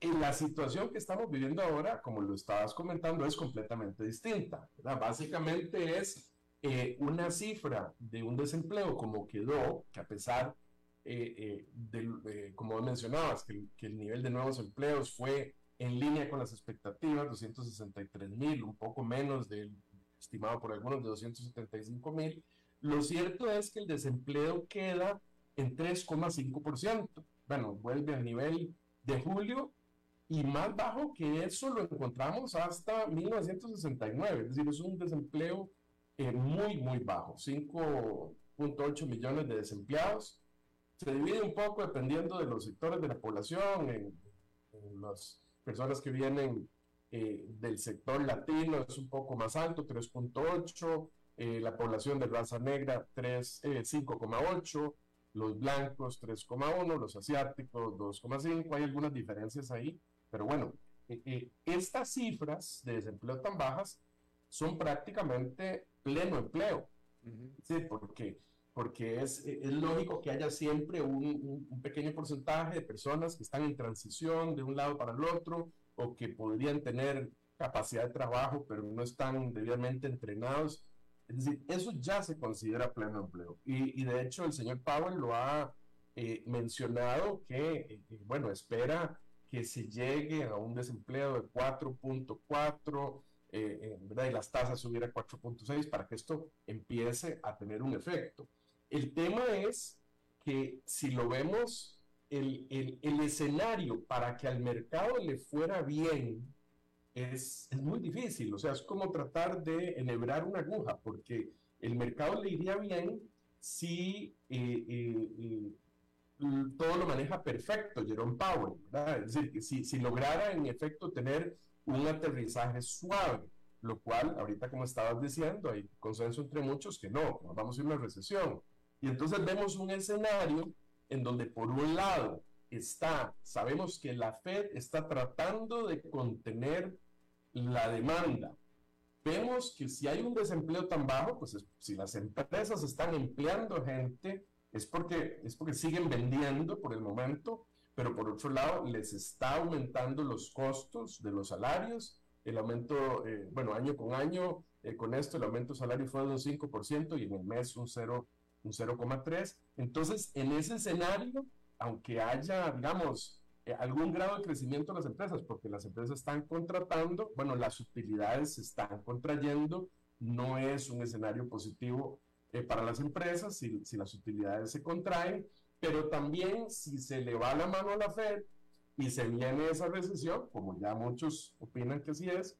en la situación que estamos viviendo ahora, como lo estabas comentando, es completamente distinta. Básicamente es eh, una cifra de un desempleo como quedó, que a pesar eh, eh de, como mencionabas, que, que, el nivel de nuevos empleos fue en línea con las expectativas, 263 mil, un poco menos del estimado por algunos de 275 mil, lo cierto es que el desempleo queda en 3,5%. Bueno, vuelve al nivel de julio y más bajo que eso lo encontramos hasta 1969, es decir, es un desempleo eh, muy, muy bajo, 5.8 millones de desempleados. Se divide un poco dependiendo de los sectores de la población, en, las personas que vienen eh, del sector latino es un poco más alto, 3.8, eh, la población de raza negra 5,8, los blancos 3,1, los asiáticos 2,5, hay algunas diferencias ahí, pero bueno, estas cifras de desempleo tan bajas son prácticamente pleno empleo. Sí, porque, porque es, es, lógico que haya siempre un, un, pequeño porcentaje de personas que están en transición de un lado para el otro o que podrían tener capacidad de trabajo pero no están debidamente entrenados. Es decir, eso ya se considera pleno empleo. Y, y de hecho el señor Powell lo ha eh, mencionado que, eh, bueno, espera que se llegue a un desempleo de 4.4 eh, ¿verdad? y las tasas subir a 4.6 para que esto empiece a tener un efecto. El tema es que si lo vemos, el, el, el escenario para que al mercado le fuera bien es, es, muy difícil, o sea, es como tratar de enhebrar una aguja, porque el mercado le iría bien si eh, eh, todo lo maneja perfecto Jerome Powell, ¿verdad? es decir, si, si lograra en efecto tener un aterrizaje suave, lo cual, ahorita como estabas diciendo, hay consenso entre muchos que no, vamos a ir a una recesión. Y entonces vemos un escenario en donde por un lado está, sabemos que la Fed está tratando de contener la demanda. Vemos que si hay un desempleo tan bajo, pues si las empresas están empleando gente, es porque, es porque siguen vendiendo por el momento pero por otro lado les está aumentando los costos de los salarios, el aumento, eh, bueno, año con año, eh, con esto el aumento salario fue de un 5% y en el mes un 0, un 0,3. Entonces, en ese escenario, aunque haya, digamos, eh, algún grado de crecimiento en las empresas, porque las empresas están contratando, bueno, las utilidades se están contrayendo, no es un escenario positivo para las empresas si, si las utilidades se contraen, pero también si se le va la mano a la Fed y se viene esa recesión, como ya muchos opinan que así es,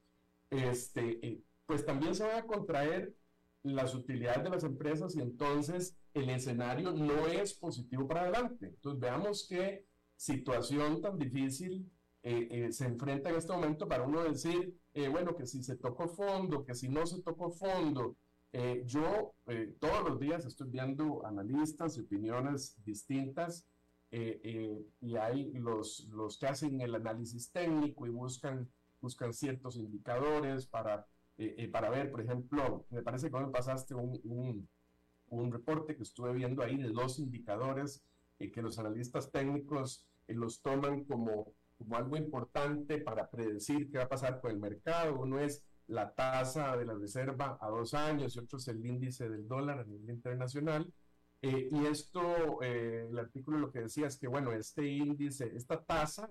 este, eh, pues también se van a contraer las utilidades de las empresas y entonces el escenario no es positivo para adelante. Entonces veamos qué situación tan difícil eh, eh, se enfrenta en este momento para uno decir, bueno, que si se tocó fondo, que si no se tocó fondo, eh, yo eh, todos los días estoy viendo analistas y opiniones distintas eh, y hay los, los que hacen el análisis técnico y buscan, buscan ciertos indicadores para, para ver, por ejemplo, me parece que me pasaste un, un, un, reporte que estuve viendo ahí de dos indicadores que los analistas técnicos los toman como como algo importante para predecir qué va a pasar con el mercado. Uno es la tasa de la reserva a dos años y otro es el índice del dólar a nivel internacional. Eh, y esto, eh, el artículo lo que decía es que, bueno, este índice, esta tasa,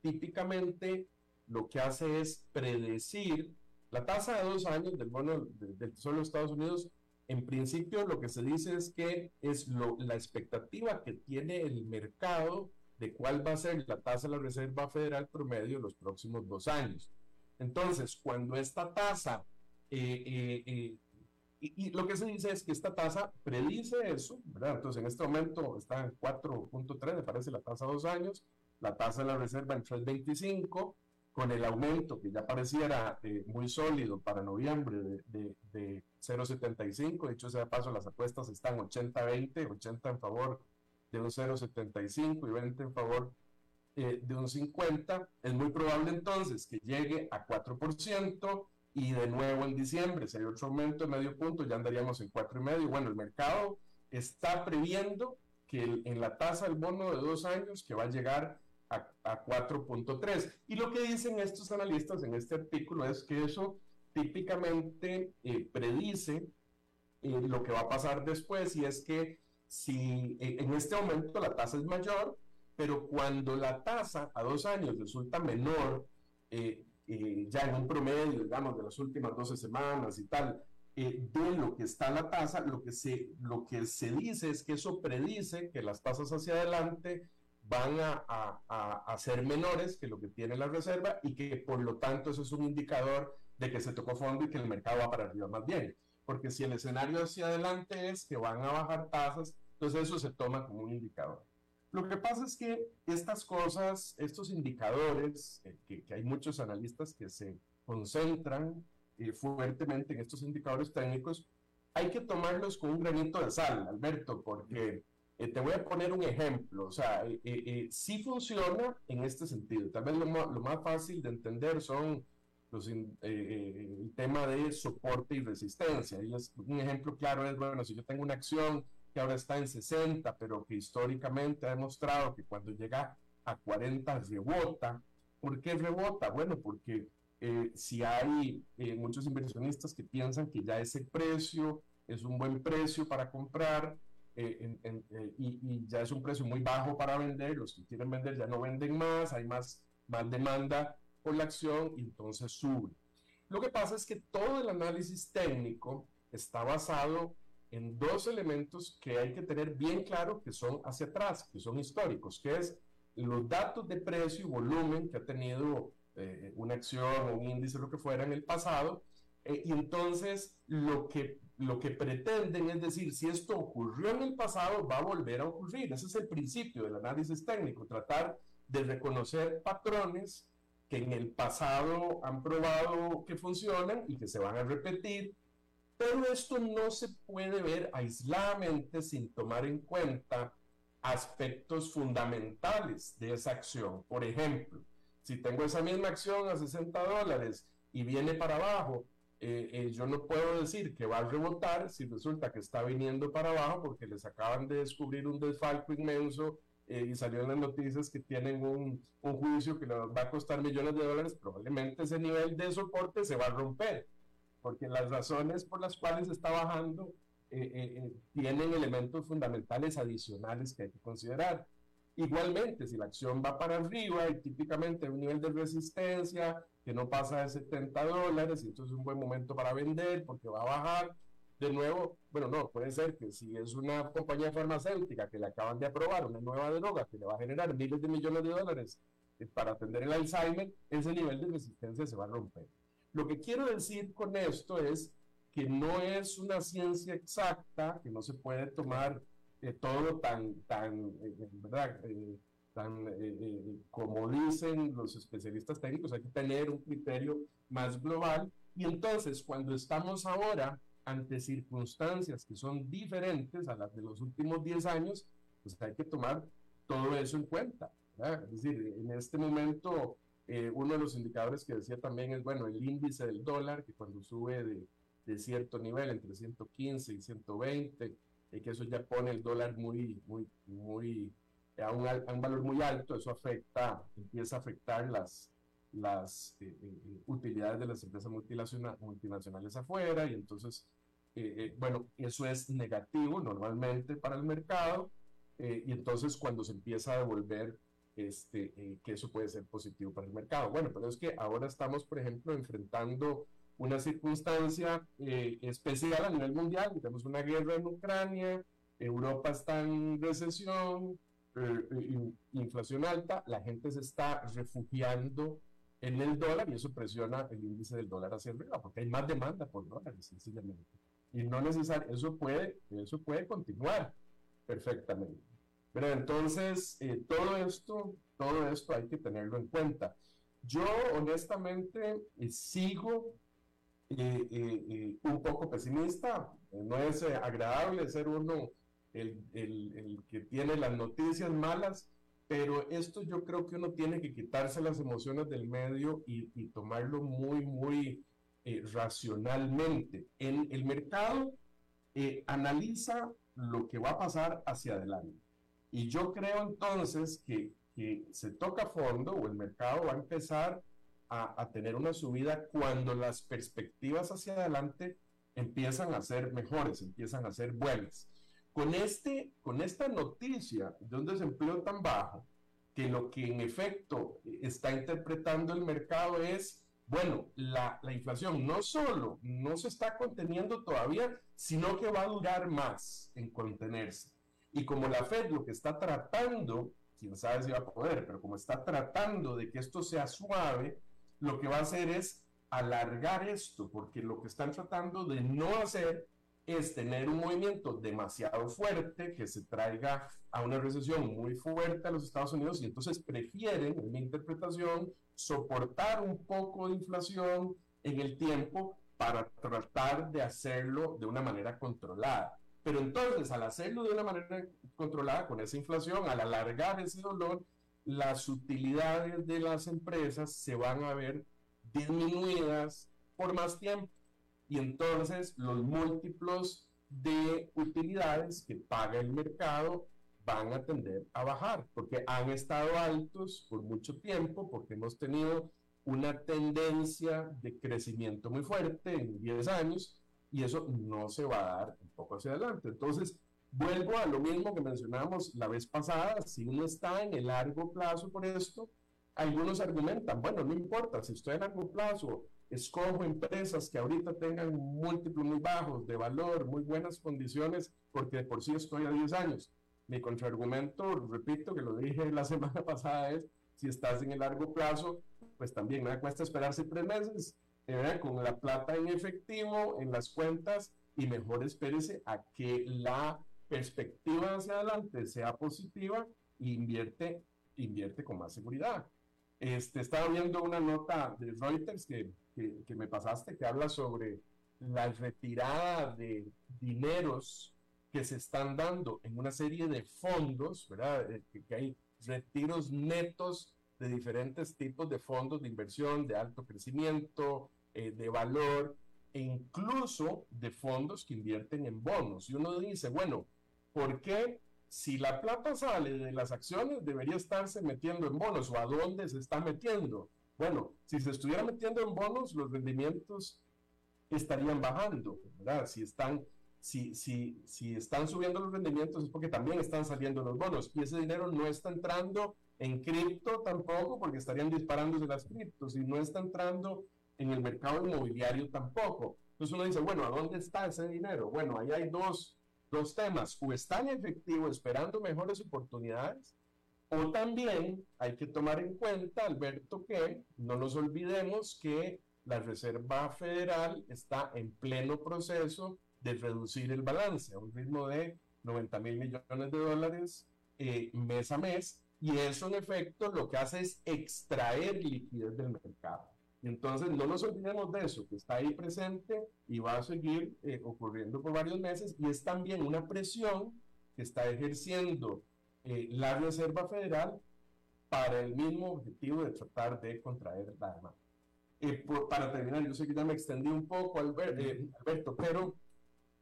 típicamente lo que hace es predecir la tasa de dos años del bono del Tesoro de Estados Unidos. En principio, lo que se dice es que es la expectativa que tiene el mercado de cuál va a ser la tasa de la Reserva Federal promedio en los próximos dos años. Entonces, cuando esta tasa, eh, eh, eh, y, lo que se dice es que esta tasa predice eso, ¿verdad? Entonces, en este momento está en 4.3, me parece la tasa dos años, la tasa de la Reserva en 3.25, con el aumento que ya pareciera muy sólido para noviembre de, de, de 0.75, de hecho, sea paso, las apuestas están 80-20, 80 en favor de un 0,75 y 20 en favor eh, de un 50, es muy probable entonces que llegue a 4% y de nuevo en diciembre, si otro aumento de medio punto, ya andaríamos en 4,5. Bueno, el mercado está previendo que en la tasa del bono de dos años que va a llegar a, a 4.3. Y lo que dicen estos analistas en este artículo es que eso típicamente eh, predice eh, lo que va a pasar después y es que si en este momento la tasa es mayor, pero cuando la tasa a dos años resulta menor, eh, eh, ya en un promedio, digamos, de las últimas 12 semanas y tal, eh, de lo que está la tasa, lo que, se, lo que se dice es que eso predice que las tasas hacia adelante van a, a, a, ser menores que lo que tiene la reserva y que por lo tanto eso es un indicador de que se tocó fondo y que el mercado va para arriba más bien porque si el escenario hacia adelante es que van a bajar tasas, entonces eso se toma como un indicador. Lo que pasa es que estas cosas, estos indicadores, eh, que, hay muchos analistas que se concentran eh, fuertemente en estos indicadores técnicos, hay que tomarlos con un granito de sal, Alberto, porque eh, te voy a poner un ejemplo. O sea, sí funciona en este sentido. Tal vez lo, lo más fácil de entender son eh, eh, el tema de soporte y resistencia. Y un ejemplo claro es, bueno, si yo tengo una acción que ahora está en 60, pero que históricamente ha demostrado que cuando llega a 40 rebota. ¿Por qué rebota? Bueno, porque eh, si hay muchos inversionistas que piensan que ya ese precio es un buen precio para comprar y, y, ya es un precio muy bajo para vender, los que quieren vender ya no venden más, hay más, más demanda por la acción y entonces sube. Lo que pasa es que todo el análisis técnico está basado en dos elementos que hay que tener bien claro que son hacia atrás, que son históricos, que es los datos de precio y volumen que ha tenido eh, una acción, un índice, lo que fuera en el pasado, eh, y entonces lo que, lo que pretenden es decir, si esto ocurrió en el pasado, va a volver a ocurrir. Ese es el principio del análisis técnico, tratar de reconocer patrones que en el pasado han probado que funcionan y que se van a repetir, pero esto no se puede ver aisladamente sin tomar en cuenta aspectos fundamentales de esa acción. Por ejemplo, si tengo esa misma acción a 60 dólares y viene para abajo, eh, eh, yo no puedo decir que va a rebotar si resulta que está viniendo para abajo porque les acaban de descubrir un desfalco inmenso eh, y salió en las noticias que tienen un, un, juicio que les va a costar millones de dólares, probablemente ese nivel de soporte se va a romper, porque las razones por las cuales está bajando eh, eh, tienen elementos fundamentales adicionales que hay que considerar. Igualmente, si la acción va para arriba y típicamente un nivel de resistencia que no pasa de 70 dólares, y entonces es un buen momento para vender porque va a bajar, de nuevo, bueno, no, puede ser que si es una compañía farmacéutica que le acaban de aprobar una nueva droga que le va a generar miles de millones de dólares eh, para atender el Alzheimer, ese nivel de resistencia se va a romper. Lo que quiero decir con esto es que no es una ciencia exacta, que no se puede tomar eh, todo tan, tan, eh, ¿verdad? tan como dicen los especialistas técnicos, hay que tener un criterio más global. Y entonces, cuando estamos ahora ante circunstancias que son diferentes a las de los últimos 10 años, pues hay que tomar todo eso en cuenta. Es decir, en este momento, eh, uno de los indicadores que decía también es, bueno, el índice del dólar, que cuando sube de, de cierto nivel, entre 115 y 120, y que eso ya pone el dólar muy, muy, muy a un, a un valor muy alto, eso afecta, empieza a afectar las, las eh, eh, utilidades de las empresas multinacionales afuera y entonces, bueno, eso es negativo normalmente para el mercado y entonces cuando se empieza a devolver este, que eso puede ser positivo para el mercado. Bueno, pero es que ahora estamos, por ejemplo, enfrentando una circunstancia eh, especial a nivel mundial. Tenemos una guerra en Ucrania, Europa está en recesión, eh, inflación alta, la gente se está refugiando en el dólar y eso presiona el índice del dólar hacia arriba, porque hay más demanda por dólares, sencillamente. Y no necesariamente, eso puede, eso puede continuar perfectamente. Pero entonces, eh, todo esto, todo esto hay que tenerlo en cuenta. Yo honestamente sigo eh, eh, un poco pesimista. No es eh, agradable ser uno el, el, el, que tiene las noticias malas, pero esto yo creo que uno tiene que quitarse las emociones del medio y, tomarlo muy, muy racionalmente. En el mercado analiza lo que va a pasar hacia adelante. Y yo creo entonces que, se toca fondo o el mercado va a empezar a, tener una subida cuando las perspectivas hacia adelante empiezan a ser mejores, empiezan a ser buenas. Con, este, con esta noticia de un desempleo tan bajo, que lo que en efecto está interpretando el mercado es, bueno, la inflación no solo no se está conteniendo todavía, sino que va a durar más en contenerse. Y como la Fed lo que está tratando, quién sabe si va a poder, pero como está tratando de que esto sea suave, lo que va a hacer es alargar esto, porque lo que están tratando de no hacer es tener un movimiento demasiado fuerte que se traiga a una recesión muy fuerte a los Estados Unidos y entonces prefieren, en mi interpretación, soportar un poco de inflación en el tiempo para tratar de hacerlo de una manera controlada. Pero entonces, al hacerlo de una manera controlada con esa inflación, al alargar ese dolor, las utilidades de las empresas se van a ver disminuidas por más tiempo. Y entonces los múltiplos de utilidades que paga el mercado van a tender a bajar, porque han estado altos por mucho tiempo, porque hemos tenido una tendencia de crecimiento muy fuerte en 10 años y eso no se va a dar poco hacia adelante. Entonces, Vuelvo a lo mismo que mencionamos la vez pasada, si uno está en el largo plazo por esto, algunos argumentan, bueno, no importa, si estoy en largo plazo, escojo empresas que ahorita tengan múltiplos muy bajos de valor, muy buenas condiciones, porque de por sí estoy a 10 años. Mi contraargumento, repito que lo dije la semana pasada, es si estás en el largo plazo, pues también me cuesta esperarse tres meses eh, con la plata en efectivo en las cuentas y mejor espérese a que la perspectiva hacia adelante sea positiva e invierte, invierte con más seguridad. Este, estaba viendo una nota de Reuters que, que, me pasaste que habla sobre la retirada de dineros que se están dando en una serie de fondos, ¿verdad? Eh, que, hay retiros netos de diferentes tipos de fondos de inversión, de alto crecimiento, eh, de valor, e incluso de fondos que invierten en bonos. Y uno dice, bueno, porque si la plata sale de las acciones, debería estarse metiendo en bonos o a dónde se está metiendo. Bueno, si se estuviera metiendo en bonos, los rendimientos estarían bajando. Si están, si, si, si están subiendo los rendimientos es porque también están saliendo los bonos y ese dinero no está entrando en cripto tampoco porque estarían disparándose las criptos y no está entrando en el mercado inmobiliario tampoco. Entonces uno dice, bueno, ¿a dónde está ese dinero? Bueno, ahí hay dos, dos temas, o están en efectivo esperando mejores oportunidades, o también hay que tomar en cuenta, Alberto, que no nos olvidemos que la Reserva Federal está en pleno proceso de reducir el balance a un ritmo de 90 mil millones de dólares eh, mes a mes, y eso en efecto lo que hace es extraer liquidez del mercado. Entonces, no nos olvidemos de eso, que está ahí presente y va a seguir eh, ocurriendo por varios meses y es también una presión que está ejerciendo eh, la Reserva Federal para el mismo objetivo de tratar de contraer la demanda. Eh, para terminar, yo sé que ya me extendí un poco, Alberto, pero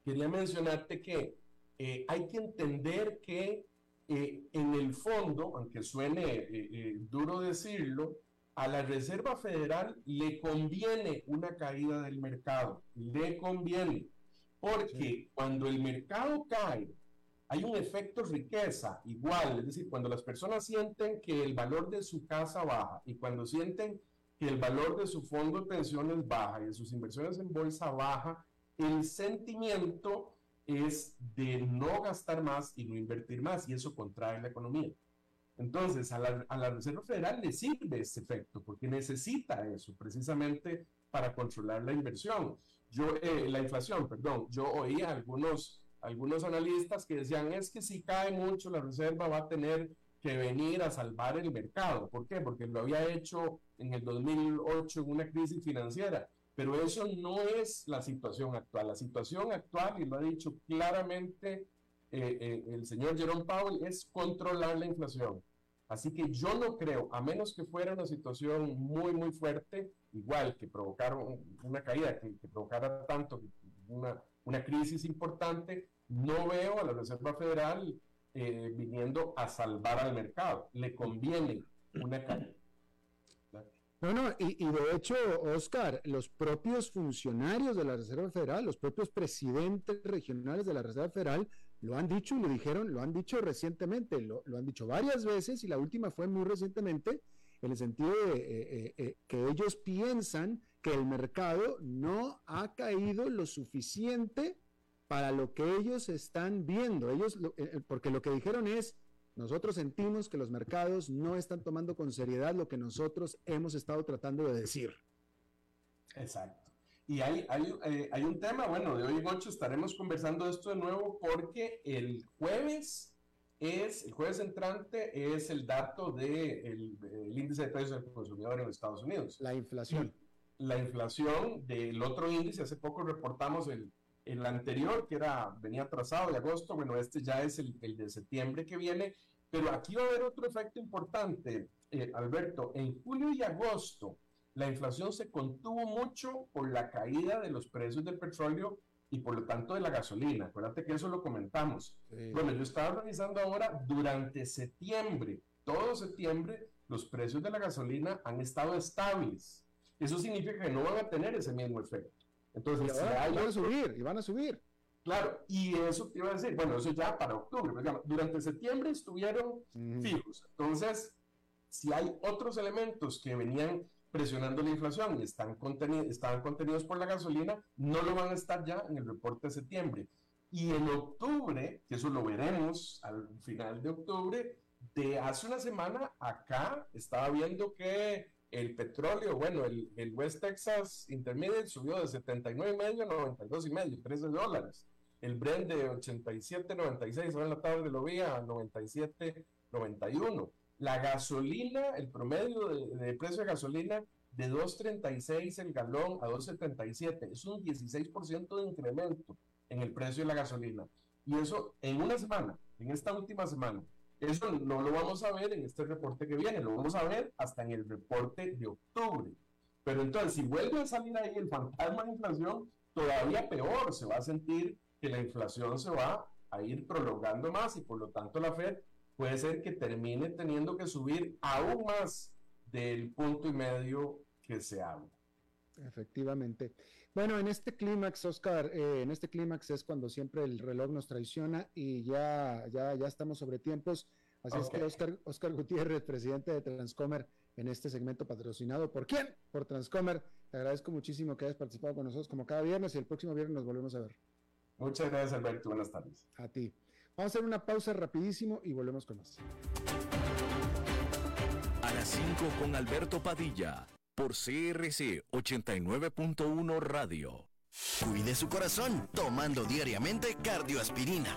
quería mencionarte que hay que entender que eh, en el fondo, aunque suene eh, eh, duro decirlo, a la Reserva Federal le conviene una caída del mercado, le conviene, porque cuando el mercado cae, hay un efecto riqueza igual, es decir, cuando las personas sienten que el valor de su casa baja y cuando sienten que el valor de su fondo de pensiones baja y de sus inversiones en bolsa baja, el sentimiento es de no gastar más y no invertir más y eso contrae la economía. Entonces, a la, a la Reserva Federal le sirve ese efecto porque necesita eso precisamente para controlar la inversión. Yo, eh, la inflación, perdón, yo oía algunos, algunos analistas que decían, es que si cae mucho la Reserva va a tener que venir a salvar el mercado. ¿Por qué? Porque lo había hecho en el 2008 en una crisis financiera. Pero eso no es la situación actual. La situación actual, y lo ha dicho claramente eh, eh, el señor Jerome Powell, es controlar la inflación. Así que yo no creo, a menos que fuera una situación muy, muy fuerte, igual que provocar una caída, que, que provocara tanto, una, una crisis importante, no veo a la Reserva Federal eh, viniendo a salvar al mercado. Le conviene una caída. No, no, y, y, de hecho, Oscar, los propios funcionarios de la Reserva Federal, los propios presidentes regionales de la Reserva Federal, lo han dicho y lo dijeron, lo han dicho recientemente, lo, han dicho varias veces y la última fue muy recientemente, en el sentido de eh, eh, eh, que ellos piensan que el mercado no ha caído lo suficiente para lo que ellos están viendo. Ellos, lo, porque lo que dijeron es, nosotros sentimos que los mercados no están tomando con seriedad lo que nosotros hemos estado tratando de decir. Exacto. Y hay, hay, eh, hay, un tema, bueno, de hoy en 8 estaremos conversando esto de nuevo porque el jueves es, el jueves entrante es el dato del de el, el índice de precios del consumidor en Estados Unidos. La inflación. La inflación del otro índice, hace poco reportamos el, el anterior, que era, venía atrasado de agosto, bueno, este ya es el, el de septiembre que viene, pero aquí va a haber otro efecto importante, eh, Alberto, en julio y agosto la inflación se contuvo mucho por la caída de los precios del petróleo y por lo tanto de la gasolina. Acuérdate que eso lo comentamos. Sí. Bueno, yo estaba revisando ahora, durante septiembre, todo septiembre, los precios de la gasolina han estado estables. Eso significa que no van a tener ese mismo efecto. Entonces, y ahora, si hay... van a subir, y van a subir. Claro, y eso te iba a decir, bueno, eso ya para octubre, digamos, durante septiembre estuvieron mm. fijos. Entonces, si hay otros elementos que venían presionando la inflación y están contenidos, estaban contenidos por la gasolina, no lo van a estar ya en el reporte de septiembre. Y en octubre, que eso lo veremos al final de octubre, de hace una semana acá estaba viendo que el petróleo, bueno, el, el West Texas Intermediate subió de 79,5 a 92,5, 13 dólares. El Brent de 87,96, ahora en la tarde lo vi a 97,91 la gasolina, el promedio de, de precio de gasolina de 2.36 el galón a 2.77. Es un 16% de incremento en el precio de la gasolina. Y eso en una semana, en esta última semana. Eso no lo vamos a ver en este reporte que viene, lo vamos a ver hasta en el reporte de octubre. Pero entonces, si vuelve a salir ahí el fantasma de inflación, todavía peor, se va a sentir que la inflación se va a ir prolongando más y por lo tanto la Fed puede ser que termine teniendo que subir aún más del punto y medio que se habla. Efectivamente. Bueno, en este clímax, Oscar, eh, en este clímax es cuando siempre el reloj nos traiciona y ya, ya, ya estamos sobre tiempos. Así okay. es que Oscar, Oscar Gutiérrez, presidente de Transcomer, en este segmento patrocinado por quién? Por Transcomer. Te agradezco muchísimo que hayas participado con nosotros como cada viernes y el próximo viernes nos volvemos a ver. Muchas gracias, Alberto. Buenas tardes. A ti. Vamos a hacer una pausa rapidísimo y volvemos con más. A las 5 con Alberto Padilla, por CRC 89.1 Radio. Cuide su corazón tomando diariamente cardioaspirina.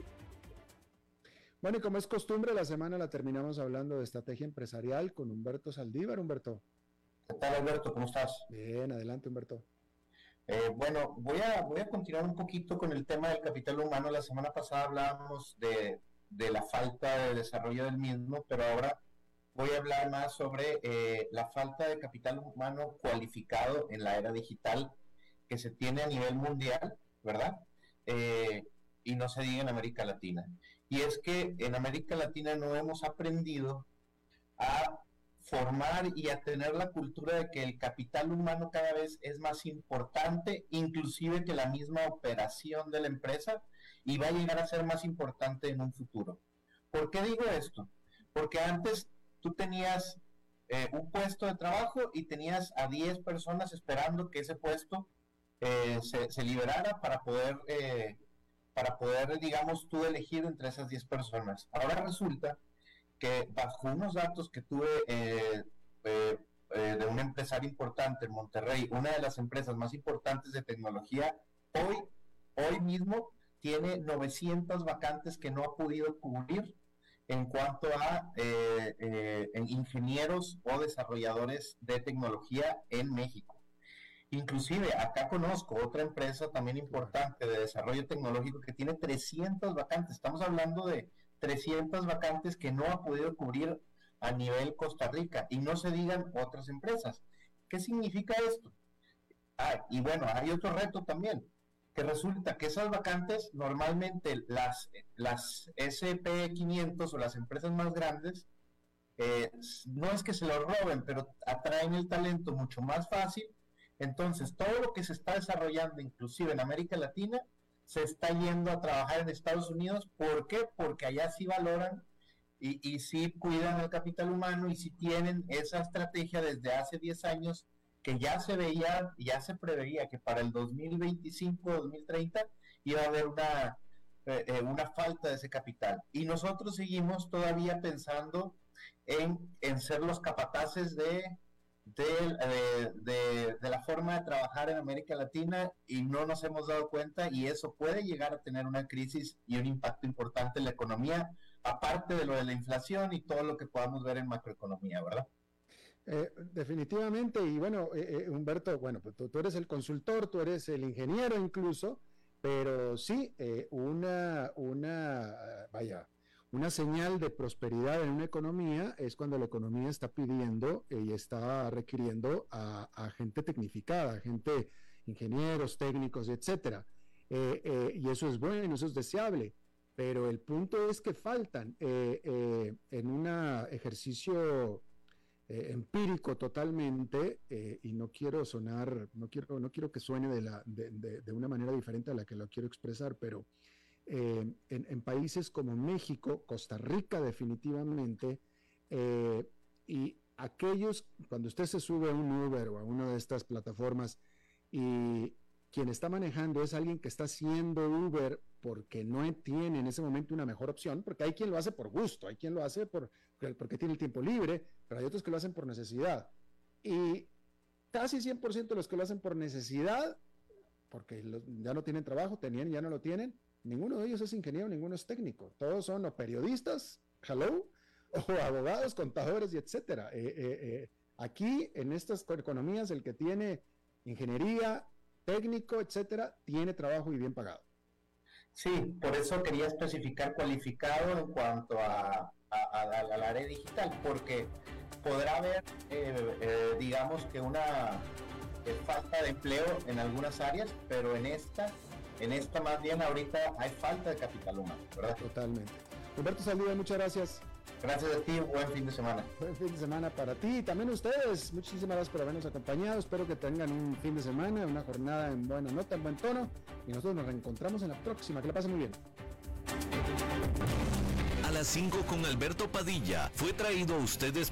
Bueno, y como es costumbre, la semana la terminamos hablando de estrategia empresarial con Humberto Saldívar. Humberto. ¿Qué tal, Alberto? ¿Cómo estás? Bien, adelante, Humberto. Eh, bueno, voy a, voy a continuar un poquito con el tema del capital humano. La semana pasada hablábamos de, de la falta de desarrollo del mismo, pero ahora voy a hablar más sobre eh, la falta de capital humano cualificado en la era digital que se tiene a nivel mundial, ¿verdad? Eh, y no se diga en América Latina. Y es que en América Latina no hemos aprendido a formar y a tener la cultura de que el capital humano cada vez es más importante, inclusive que la misma operación de la empresa, y va a llegar a ser más importante en un futuro. ¿Por qué digo esto? Porque antes tú tenías eh, un puesto de trabajo y tenías a 10 personas esperando que ese puesto eh, se, liberara para poder, eh, para poder, digamos, tú elegir entre esas 10 personas. Ahora resulta que bajo unos datos que tuve eh, eh, eh, de un empresario importante en Monterrey, una de las empresas más importantes de tecnología, hoy, hoy mismo tiene 900 vacantes que no ha podido cubrir en cuanto a en ingenieros o desarrolladores de tecnología en México. Inclusive acá conozco otra empresa también importante de desarrollo tecnológico que tiene 300 vacantes. Estamos hablando de 300 vacantes que no ha podido cubrir a nivel Costa Rica y no se digan otras empresas. ¿Qué significa esto? Ah, y bueno, hay otro reto también, que resulta que esas vacantes normalmente las, las SP500 o las empresas más grandes, eh, no es que se lo roben, pero atraen el talento mucho más fácil. Entonces, todo lo que se está desarrollando, inclusive en América Latina, se está yendo a trabajar en Estados Unidos. ¿Por qué? Porque allá sí valoran y, y sí cuidan el capital humano y sí tienen esa estrategia desde hace 10 años que ya se veía, ya se preveía que para el 2025-2030 iba a haber una, eh, eh, una falta de ese capital. Y nosotros seguimos todavía pensando en, en ser los capataces de de, eh, de, de, la forma de trabajar en América Latina y no nos hemos dado cuenta y eso puede llegar a tener una crisis y un impacto importante en la economía, aparte de lo de la inflación y todo lo que podamos ver en macroeconomía, ¿verdad? Eh, definitivamente, y bueno, eh, Humberto, bueno, pues tú, tú, eres el consultor, tú eres el ingeniero incluso, pero sí, una, una, vaya, una señal de prosperidad en una economía es cuando la economía está pidiendo y está requiriendo a, a gente tecnificada, gente, ingenieros, técnicos, etcétera. Eh, eh, y eso es bueno, eso es deseable. Pero el punto es que faltan eh, en un ejercicio empírico totalmente, y no quiero sonar, no quiero, no quiero que suene de, la, de, de, de una manera diferente a la que lo quiero expresar, pero eh, en, en, países como México, Costa Rica definitivamente, eh, y aquellos, cuando usted se sube a un Uber o a una de estas plataformas y quien está manejando es alguien que está haciendo Uber porque no tiene en ese momento una mejor opción, porque hay quien lo hace por gusto, hay quien lo hace por, porque tiene el tiempo libre, pero hay otros que lo hacen por necesidad. Y casi 100% de los que lo hacen por necesidad, porque ya no tienen trabajo, tenían ya no lo tienen, Ninguno de ellos es ingeniero, ninguno es técnico. Todos son o periodistas, hello, o abogados, contadores y etcétera. Eh, eh, eh, aquí, en estas economías, el que tiene ingeniería, técnico, etcétera, tiene trabajo y bien pagado. Sí, por eso quería especificar cualificado en cuanto a, a, a, la área digital, porque podrá haber, digamos que una falta de empleo en algunas áreas, pero en esta en esta más bien ahorita hay falta de capital humano, ¿verdad? Totalmente. Humberto Saldívar, muchas gracias. Gracias a ti, buen fin de semana. Buen fin de semana para ti y también ustedes. Muchísimas gracias por habernos acompañado. Espero que tengan un fin de semana, una jornada en buena nota, en buen tono. Y nosotros nos reencontramos en la próxima. Que la pasen muy bien. A las 5 con Alberto Padilla fue traído a ustedes